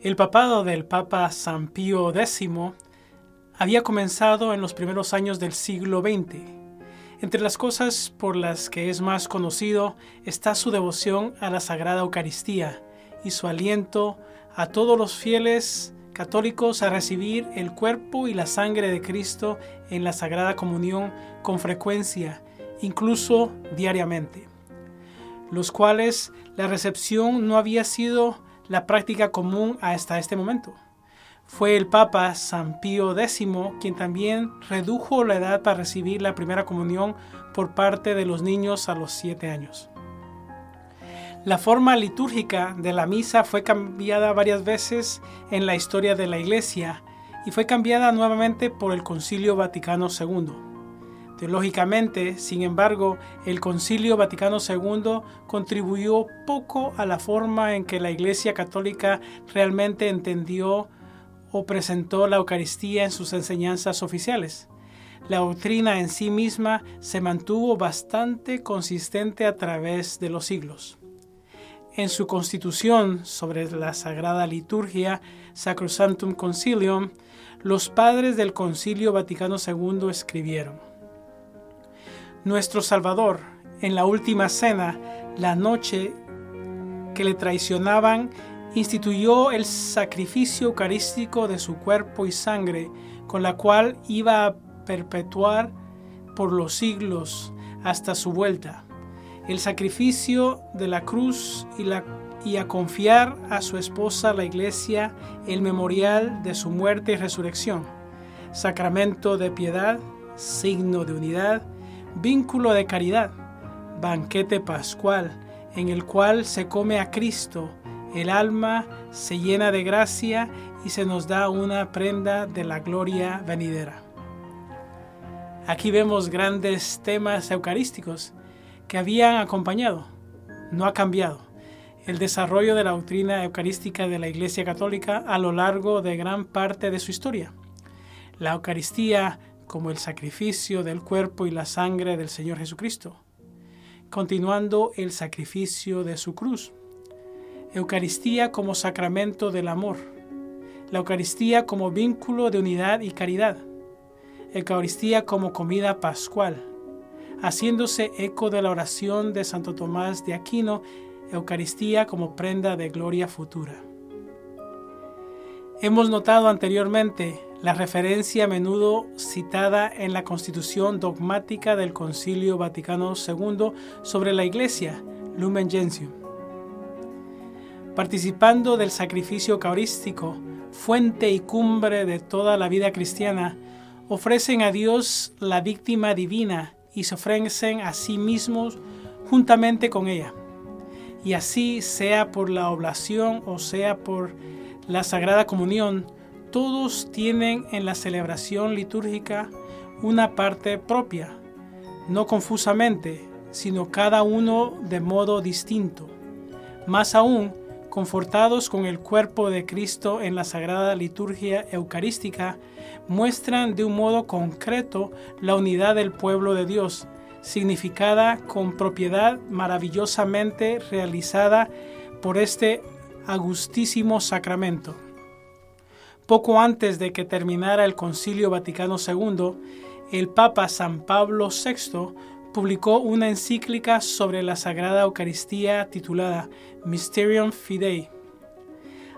El papado del Papa San Pío X había comenzado en los primeros años del siglo XX. Entre las cosas por las que es más conocido está su devoción a la Sagrada Eucaristía y su aliento a todos los fieles católicos a recibir el cuerpo y la sangre de Cristo en la Sagrada Comunión con frecuencia, incluso diariamente, los cuales la recepción no había sido la práctica común hasta este momento. Fue el Papa San Pío X quien también redujo la edad para recibir la primera comunión por parte de los niños a los siete años. La forma litúrgica de la misa fue cambiada varias veces en la historia de la Iglesia y fue cambiada nuevamente por el Concilio Vaticano II. Teológicamente, sin embargo, el Concilio Vaticano II contribuyó poco a la forma en que la Iglesia Católica realmente entendió o presentó la Eucaristía en sus enseñanzas oficiales. La doctrina en sí misma se mantuvo bastante consistente a través de los siglos. En su constitución sobre la Sagrada Liturgia, Sacrosanctum Concilium, los padres del Concilio Vaticano II escribieron, nuestro Salvador, en la última cena, la noche que le traicionaban, instituyó el sacrificio eucarístico de su cuerpo y sangre, con la cual iba a perpetuar por los siglos hasta su vuelta. El sacrificio de la cruz y, y a confiar a su esposa la iglesia el memorial de su muerte y resurrección. Sacramento de piedad, signo de unidad, vínculo de caridad, banquete pascual, en el cual se come a Cristo, el alma se llena de gracia y se nos da una prenda de la gloria venidera. Aquí vemos grandes temas eucarísticos que habían acompañado, no ha cambiado, el desarrollo de la doctrina eucarística de la Iglesia Católica a lo largo de gran parte de su historia. La Eucaristía como el sacrificio del cuerpo y la sangre del Señor Jesucristo, continuando el sacrificio de su cruz. Eucaristía como sacramento del amor. La Eucaristía como vínculo de unidad y caridad. Eucaristía como comida pascual. Haciéndose eco de la oración de Santo Tomás de Aquino, Eucaristía como prenda de gloria futura. Hemos notado anteriormente la referencia a menudo citada en la Constitución dogmática del Concilio Vaticano II sobre la Iglesia, Lumen Gentium. Participando del sacrificio eucarístico, fuente y cumbre de toda la vida cristiana, ofrecen a Dios la víctima divina y se ofrecen a sí mismos juntamente con ella. Y así sea por la oblación o sea por la Sagrada Comunión, todos tienen en la celebración litúrgica una parte propia, no confusamente, sino cada uno de modo distinto. Más aún, confortados con el cuerpo de Cristo en la sagrada liturgia eucarística, muestran de un modo concreto la unidad del pueblo de Dios, significada con propiedad maravillosamente realizada por este agustísimo sacramento. Poco antes de que terminara el Concilio Vaticano II, el Papa San Pablo VI publicó una encíclica sobre la Sagrada Eucaristía titulada Mysterium Fidei.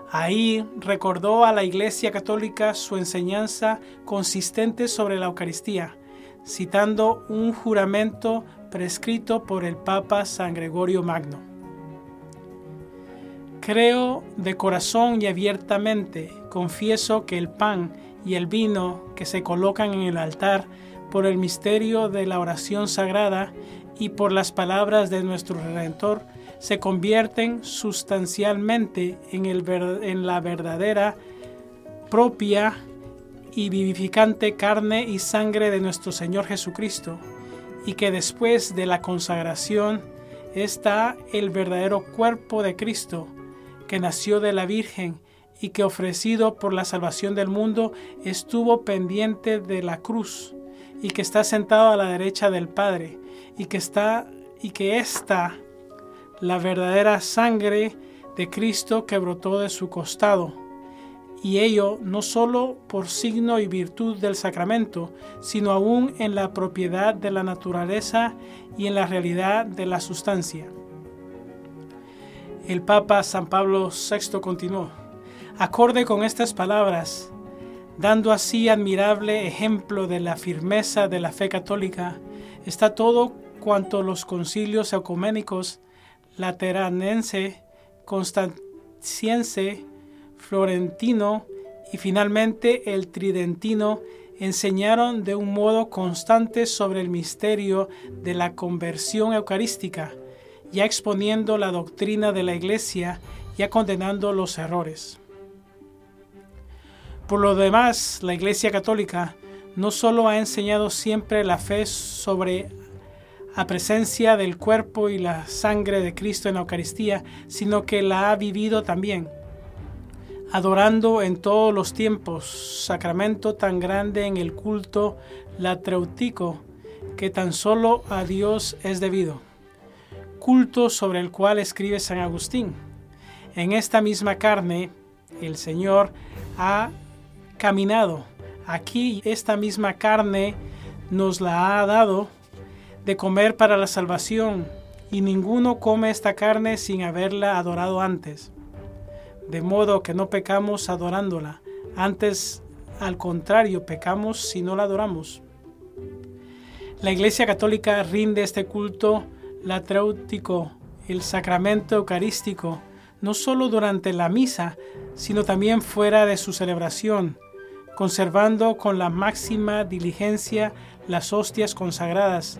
Ahí recordó a la Iglesia Católica su enseñanza consistente sobre la Eucaristía, citando un juramento prescrito por el Papa San Gregorio Magno. Creo de corazón y abiertamente, confieso que el pan y el vino que se colocan en el altar por el misterio de la oración sagrada y por las palabras de nuestro Redentor se convierten sustancialmente en, el, en la verdadera, propia y vivificante carne y sangre de nuestro Señor Jesucristo, y que después de la consagración está el verdadero cuerpo de Cristo, que nació de la Virgen y que ofrecido por la salvación del mundo estuvo pendiente de la cruz y que está sentado a la derecha del Padre y que está y que está la verdadera sangre de Cristo que brotó de su costado y ello no sólo por signo y virtud del sacramento, sino aún en la propiedad de la naturaleza y en la realidad de la sustancia. El Papa San Pablo VI continuó, acorde con estas palabras, dando así admirable ejemplo de la firmeza de la fe católica, está todo cuanto los concilios ecuménicos lateranense, constanciense, florentino y finalmente el tridentino enseñaron de un modo constante sobre el misterio de la conversión eucarística, ya exponiendo la doctrina de la Iglesia, ya condenando los errores. Por lo demás, la Iglesia Católica no solo ha enseñado siempre la fe sobre la presencia del cuerpo y la sangre de Cristo en la Eucaristía, sino que la ha vivido también adorando en todos los tiempos, sacramento tan grande en el culto latreutico que tan solo a Dios es debido, culto sobre el cual escribe San Agustín. En esta misma carne el Señor ha caminado. Aquí esta misma carne nos la ha dado de comer para la salvación, y ninguno come esta carne sin haberla adorado antes de modo que no pecamos adorándola, antes al contrario, pecamos si no la adoramos. La Iglesia Católica rinde este culto latréutico, el sacramento eucarístico, no solo durante la misa, sino también fuera de su celebración, conservando con la máxima diligencia las hostias consagradas,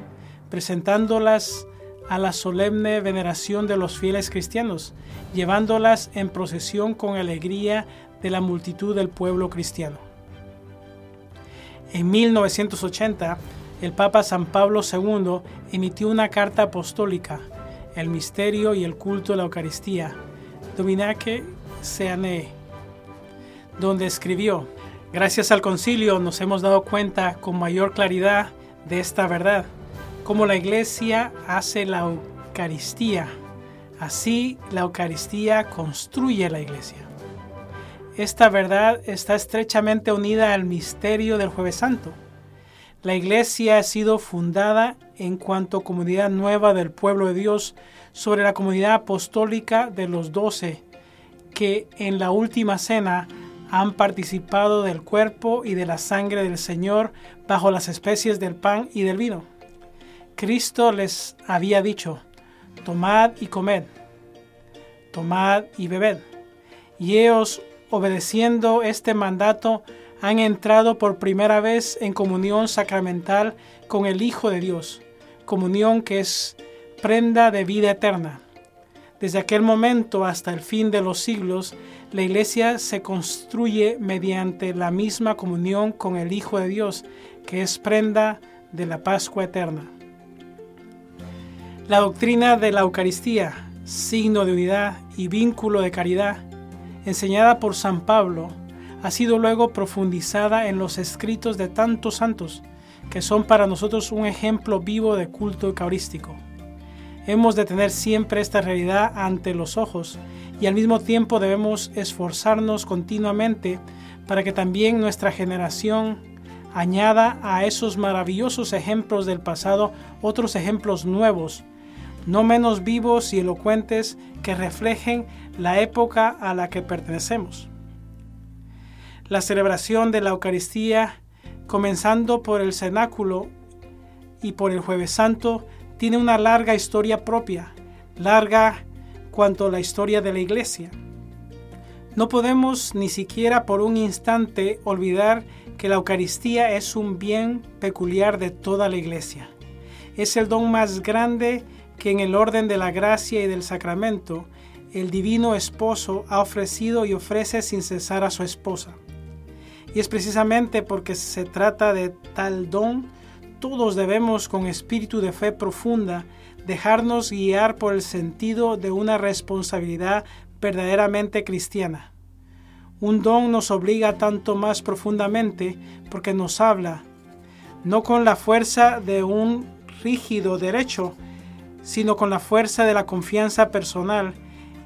presentándolas a la solemne veneración de los fieles cristianos, llevándolas en procesión con alegría de la multitud del pueblo cristiano. En 1980, el Papa San Pablo II emitió una carta apostólica, El misterio y el culto de la Eucaristía, Dominique Seane, donde escribió, Gracias al concilio nos hemos dado cuenta con mayor claridad de esta verdad como la iglesia hace la Eucaristía, así la Eucaristía construye la iglesia. Esta verdad está estrechamente unida al misterio del jueves santo. La iglesia ha sido fundada en cuanto comunidad nueva del pueblo de Dios sobre la comunidad apostólica de los doce, que en la última cena han participado del cuerpo y de la sangre del Señor bajo las especies del pan y del vino. Cristo les había dicho, tomad y comed, tomad y bebed. Y ellos, obedeciendo este mandato, han entrado por primera vez en comunión sacramental con el Hijo de Dios, comunión que es prenda de vida eterna. Desde aquel momento hasta el fin de los siglos, la Iglesia se construye mediante la misma comunión con el Hijo de Dios, que es prenda de la Pascua eterna. La doctrina de la Eucaristía, signo de unidad y vínculo de caridad, enseñada por San Pablo, ha sido luego profundizada en los escritos de tantos santos, que son para nosotros un ejemplo vivo de culto eucarístico. Hemos de tener siempre esta realidad ante los ojos y al mismo tiempo debemos esforzarnos continuamente para que también nuestra generación añada a esos maravillosos ejemplos del pasado otros ejemplos nuevos no menos vivos y elocuentes que reflejen la época a la que pertenecemos. La celebración de la Eucaristía, comenzando por el cenáculo y por el jueves santo, tiene una larga historia propia, larga cuanto la historia de la Iglesia. No podemos ni siquiera por un instante olvidar que la Eucaristía es un bien peculiar de toda la Iglesia. Es el don más grande que en el orden de la gracia y del sacramento, el divino esposo ha ofrecido y ofrece sin cesar a su esposa. Y es precisamente porque se trata de tal don, todos debemos con espíritu de fe profunda dejarnos guiar por el sentido de una responsabilidad verdaderamente cristiana. Un don nos obliga tanto más profundamente porque nos habla, no con la fuerza de un rígido derecho, sino con la fuerza de la confianza personal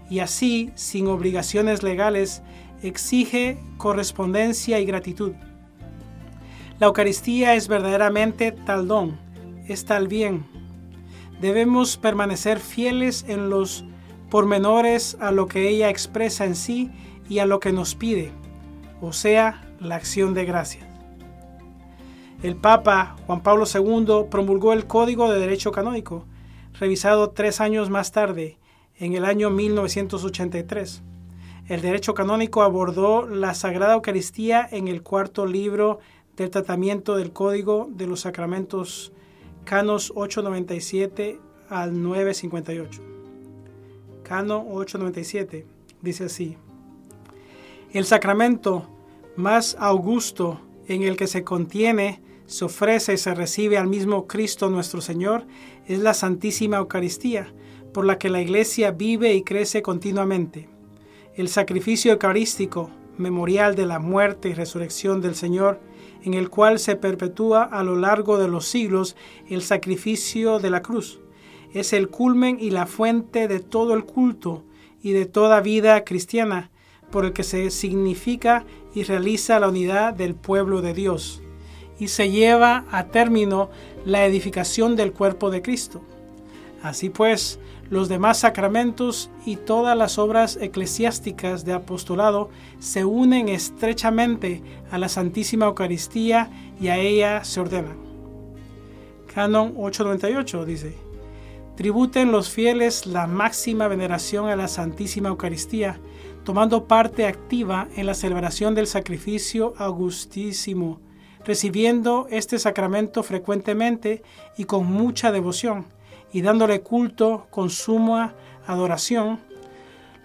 y así, sin obligaciones legales, exige correspondencia y gratitud. La Eucaristía es verdaderamente tal don, es tal bien. Debemos permanecer fieles en los pormenores a lo que ella expresa en sí y a lo que nos pide, o sea, la acción de gracias. El Papa Juan Pablo II promulgó el Código de Derecho Canónico, revisado tres años más tarde, en el año 1983. El derecho canónico abordó la Sagrada Eucaristía en el cuarto libro del tratamiento del Código de los Sacramentos, Canos 897 al 958. Cano 897 dice así: El sacramento más augusto en el que se contiene, se ofrece y se recibe al mismo Cristo nuestro Señor es la Santísima Eucaristía por la que la Iglesia vive y crece continuamente. El sacrificio eucarístico, memorial de la muerte y resurrección del Señor, en el cual se perpetúa a lo largo de los siglos el sacrificio de la cruz, es el culmen y la fuente de todo el culto y de toda vida cristiana, por el que se significa y realiza la unidad del pueblo de Dios, y se lleva a término la edificación del cuerpo de Cristo. Así pues, los demás sacramentos y todas las obras eclesiásticas de apostolado se unen estrechamente a la Santísima Eucaristía y a ella se ordenan. Canon 898 dice, tributen los fieles la máxima veneración a la Santísima Eucaristía, tomando parte activa en la celebración del sacrificio augustísimo, recibiendo este sacramento frecuentemente y con mucha devoción y dándole culto con suma adoración,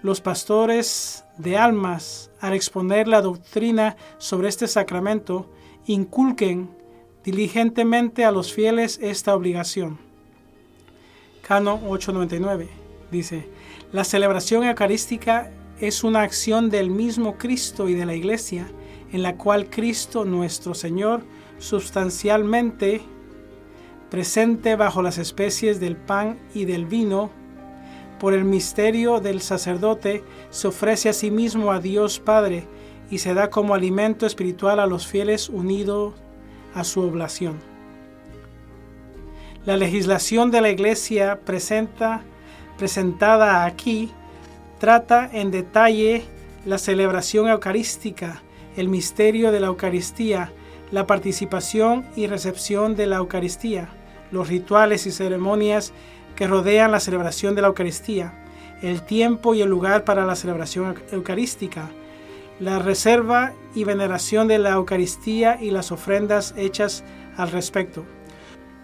los pastores de almas, al exponer la doctrina sobre este sacramento, inculquen diligentemente a los fieles esta obligación. Cano 899 dice, la celebración eucarística es una acción del mismo Cristo y de la Iglesia, en la cual Cristo nuestro Señor sustancialmente presente bajo las especies del pan y del vino, por el misterio del sacerdote, se ofrece a sí mismo a Dios Padre y se da como alimento espiritual a los fieles unidos a su oblación. La legislación de la Iglesia presenta, presentada aquí trata en detalle la celebración eucarística, el misterio de la Eucaristía, la participación y recepción de la Eucaristía, los rituales y ceremonias que rodean la celebración de la Eucaristía, el tiempo y el lugar para la celebración eucarística, la reserva y veneración de la Eucaristía y las ofrendas hechas al respecto.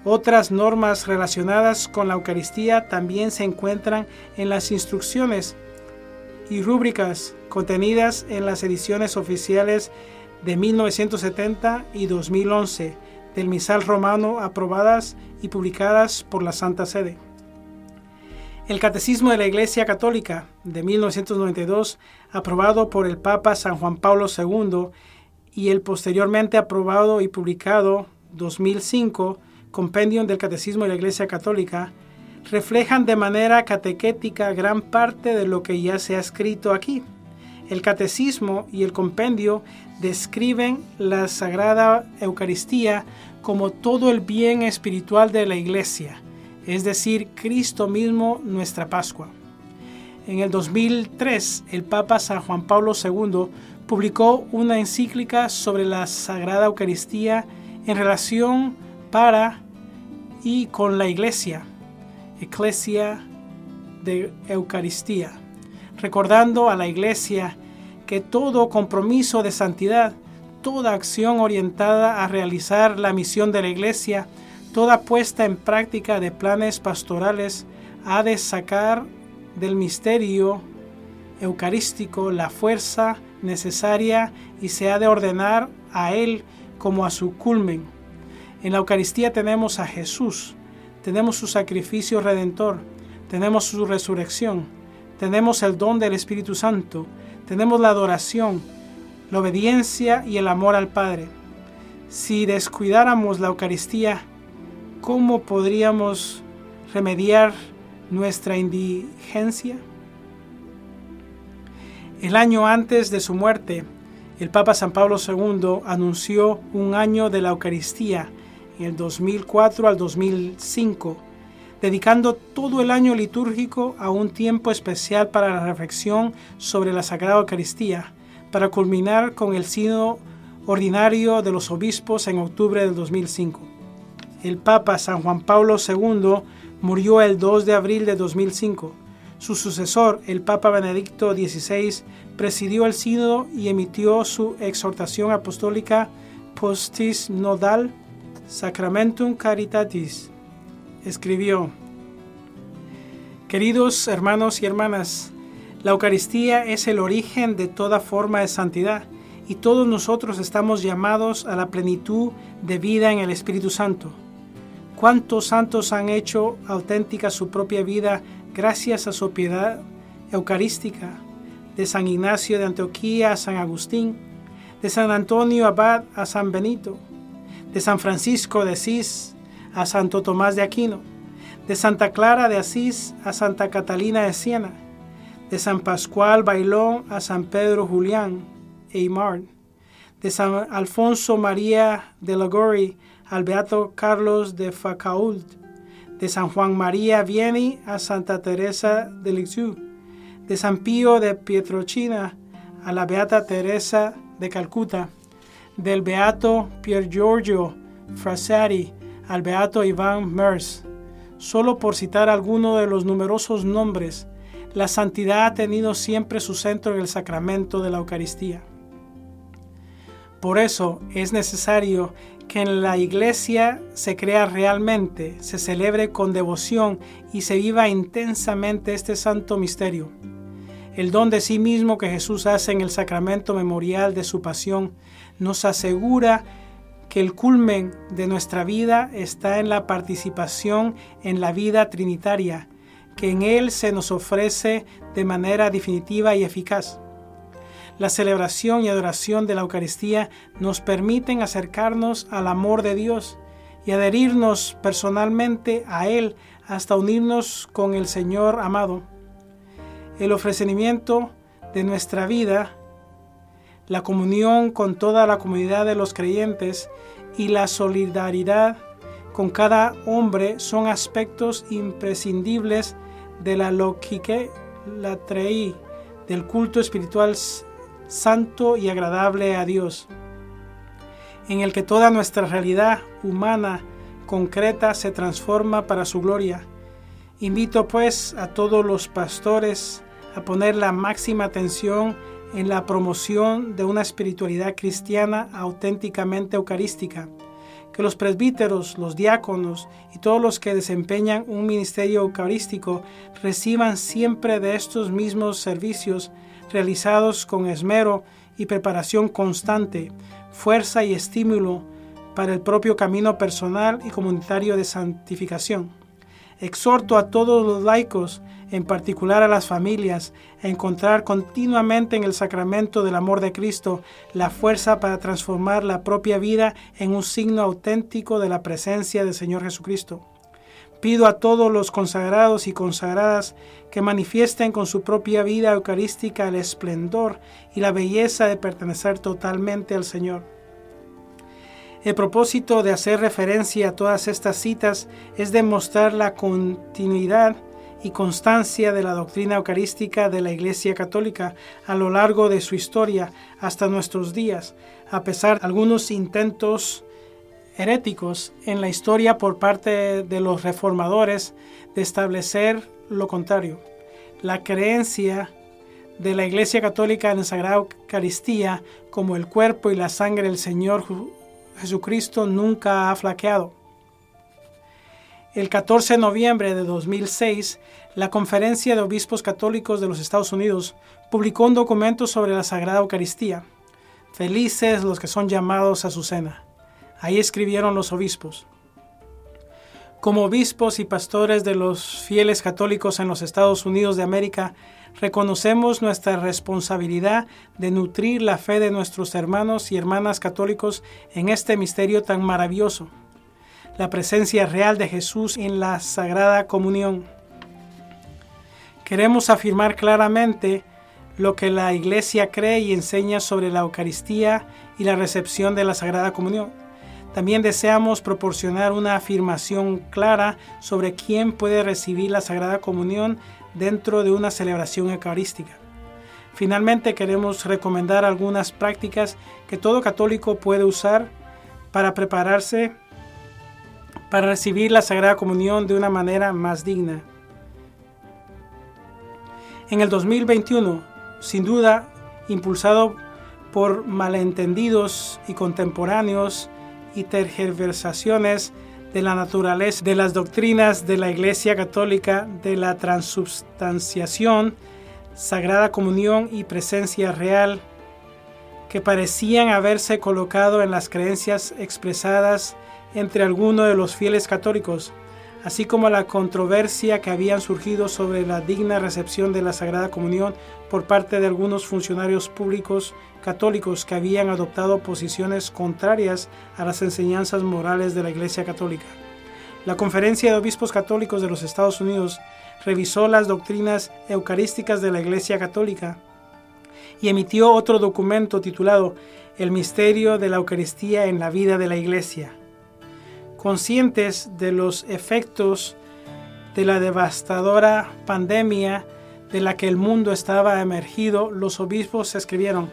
Otras normas relacionadas con la Eucaristía también se encuentran en las instrucciones y rúbricas contenidas en las ediciones oficiales de 1970 y 2011 del misal romano aprobadas y publicadas por la Santa Sede. El Catecismo de la Iglesia Católica de 1992, aprobado por el Papa San Juan Pablo II, y el posteriormente aprobado y publicado 2005 Compendium del Catecismo de la Iglesia Católica, reflejan de manera catequética gran parte de lo que ya se ha escrito aquí. El catecismo y el compendio describen la Sagrada Eucaristía como todo el bien espiritual de la Iglesia, es decir, Cristo mismo nuestra Pascua. En el 2003, el Papa San Juan Pablo II publicó una encíclica sobre la Sagrada Eucaristía en relación para y con la Iglesia, Eclesia de Eucaristía recordando a la Iglesia que todo compromiso de santidad, toda acción orientada a realizar la misión de la Iglesia, toda puesta en práctica de planes pastorales, ha de sacar del misterio eucarístico la fuerza necesaria y se ha de ordenar a Él como a su culmen. En la Eucaristía tenemos a Jesús, tenemos su sacrificio redentor, tenemos su resurrección, tenemos el don del Espíritu Santo, tenemos la adoración, la obediencia y el amor al Padre. Si descuidáramos la Eucaristía, ¿cómo podríamos remediar nuestra indigencia? El año antes de su muerte, el Papa San Pablo II anunció un año de la Eucaristía en el 2004 al 2005, dedicando todo el año litúrgico a un tiempo especial para la reflexión sobre la Sagrada Eucaristía, para culminar con el Sínodo Ordinario de los Obispos en octubre del 2005. El Papa San Juan Pablo II murió el 2 de abril de 2005. Su sucesor, el Papa Benedicto XVI, presidió el sínodo y emitió su exhortación apostólica Postis Nodal Sacramentum Caritatis. Escribió, Queridos hermanos y hermanas, la Eucaristía es el origen de toda forma de santidad y todos nosotros estamos llamados a la plenitud de vida en el Espíritu Santo. ¿Cuántos santos han hecho auténtica su propia vida gracias a su piedad eucarística? De San Ignacio de Antioquía a San Agustín, de San Antonio Abad a San Benito, de San Francisco de Asís a Santo Tomás de Aquino, de Santa Clara de Asís a Santa Catalina de Siena, de San Pascual Bailón a San Pedro Julián Eymar, de San Alfonso María de Lagori al Beato Carlos de Facault, de San Juan María Vieni a Santa Teresa de Lisieux, de San Pío de Pietrochina a la Beata Teresa de Calcuta, del Beato Pier Giorgio Frassati al Beato Iván Mers. Solo por citar alguno de los numerosos nombres, la santidad ha tenido siempre su centro en el sacramento de la Eucaristía. Por eso es necesario que en la iglesia se crea realmente, se celebre con devoción y se viva intensamente este santo misterio. El don de sí mismo que Jesús hace en el sacramento memorial de su pasión nos asegura que el culmen de nuestra vida está en la participación en la vida trinitaria, que en Él se nos ofrece de manera definitiva y eficaz. La celebración y adoración de la Eucaristía nos permiten acercarnos al amor de Dios y adherirnos personalmente a Él hasta unirnos con el Señor amado. El ofrecimiento de nuestra vida, la comunión con toda la comunidad de los creyentes y la solidaridad con cada hombre son aspectos imprescindibles de la loquique la trei, del culto espiritual santo y agradable a Dios, en el que toda nuestra realidad humana concreta se transforma para su gloria. Invito pues a todos los pastores a poner la máxima atención en la promoción de una espiritualidad cristiana auténticamente eucarística, que los presbíteros, los diáconos y todos los que desempeñan un ministerio eucarístico reciban siempre de estos mismos servicios realizados con esmero y preparación constante, fuerza y estímulo para el propio camino personal y comunitario de santificación. Exhorto a todos los laicos, en particular a las familias, a encontrar continuamente en el sacramento del amor de Cristo la fuerza para transformar la propia vida en un signo auténtico de la presencia del Señor Jesucristo. Pido a todos los consagrados y consagradas que manifiesten con su propia vida eucarística el esplendor y la belleza de pertenecer totalmente al Señor. El propósito de hacer referencia a todas estas citas es demostrar la continuidad y constancia de la doctrina eucarística de la Iglesia Católica a lo largo de su historia hasta nuestros días, a pesar de algunos intentos heréticos en la historia por parte de los reformadores de establecer lo contrario. La creencia de la Iglesia Católica en la Sagrada Eucaristía como el cuerpo y la sangre del Señor Jesucristo nunca ha flaqueado. El 14 de noviembre de 2006, la Conferencia de Obispos Católicos de los Estados Unidos publicó un documento sobre la Sagrada Eucaristía. Felices los que son llamados a su cena. Ahí escribieron los obispos. Como obispos y pastores de los fieles católicos en los Estados Unidos de América, reconocemos nuestra responsabilidad de nutrir la fe de nuestros hermanos y hermanas católicos en este misterio tan maravilloso, la presencia real de Jesús en la Sagrada Comunión. Queremos afirmar claramente lo que la Iglesia cree y enseña sobre la Eucaristía y la recepción de la Sagrada Comunión. También deseamos proporcionar una afirmación clara sobre quién puede recibir la Sagrada Comunión dentro de una celebración eucarística. Finalmente queremos recomendar algunas prácticas que todo católico puede usar para prepararse para recibir la Sagrada Comunión de una manera más digna. En el 2021, sin duda, impulsado por malentendidos y contemporáneos y tergiversaciones de la naturaleza de las doctrinas de la Iglesia Católica de la transubstanciación, Sagrada Comunión y presencia real, que parecían haberse colocado en las creencias expresadas entre algunos de los fieles católicos, así como la controversia que habían surgido sobre la digna recepción de la Sagrada Comunión por parte de algunos funcionarios públicos católicos que habían adoptado posiciones contrarias a las enseñanzas morales de la Iglesia Católica. La Conferencia de Obispos Católicos de los Estados Unidos revisó las doctrinas eucarísticas de la Iglesia Católica y emitió otro documento titulado El misterio de la Eucaristía en la vida de la Iglesia conscientes de los efectos de la devastadora pandemia de la que el mundo estaba emergido, los obispos escribieron,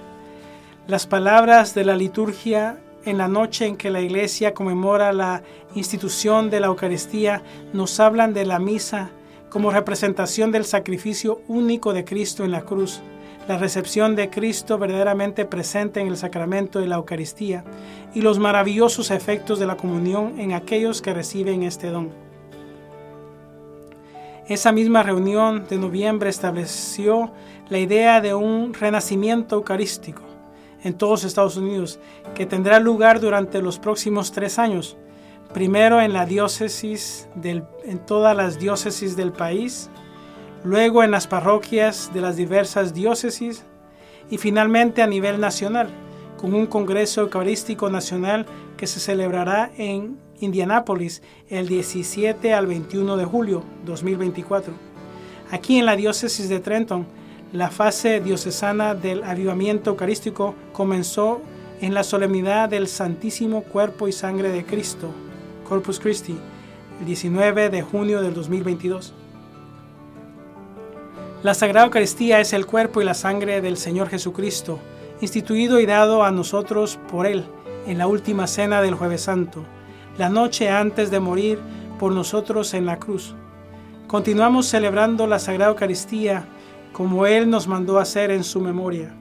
las palabras de la liturgia en la noche en que la iglesia conmemora la institución de la Eucaristía nos hablan de la misa como representación del sacrificio único de Cristo en la cruz la recepción de Cristo verdaderamente presente en el sacramento de la Eucaristía y los maravillosos efectos de la comunión en aquellos que reciben este don. Esa misma reunión de noviembre estableció la idea de un renacimiento eucarístico en todos Estados Unidos que tendrá lugar durante los próximos tres años, primero en la diócesis del, en todas las diócesis del país, luego en las parroquias de las diversas diócesis y finalmente a nivel nacional, con un Congreso Eucarístico Nacional que se celebrará en Indianápolis el 17 al 21 de julio 2024. Aquí en la diócesis de Trenton, la fase diocesana del avivamiento eucarístico comenzó en la solemnidad del Santísimo Cuerpo y Sangre de Cristo, Corpus Christi, el 19 de junio del 2022. La Sagrada Eucaristía es el cuerpo y la sangre del Señor Jesucristo, instituido y dado a nosotros por Él en la última cena del jueves santo, la noche antes de morir por nosotros en la cruz. Continuamos celebrando la Sagrada Eucaristía como Él nos mandó hacer en su memoria.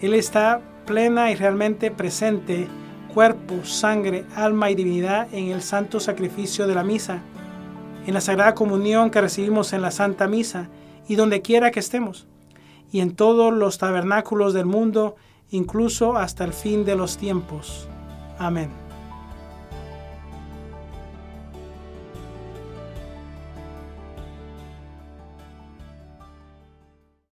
Él está plena y realmente presente, cuerpo, sangre, alma y divinidad en el santo sacrificio de la misa, en la Sagrada Comunión que recibimos en la Santa Misa, y donde quiera que estemos, y en todos los tabernáculos del mundo, incluso hasta el fin de los tiempos. Amén.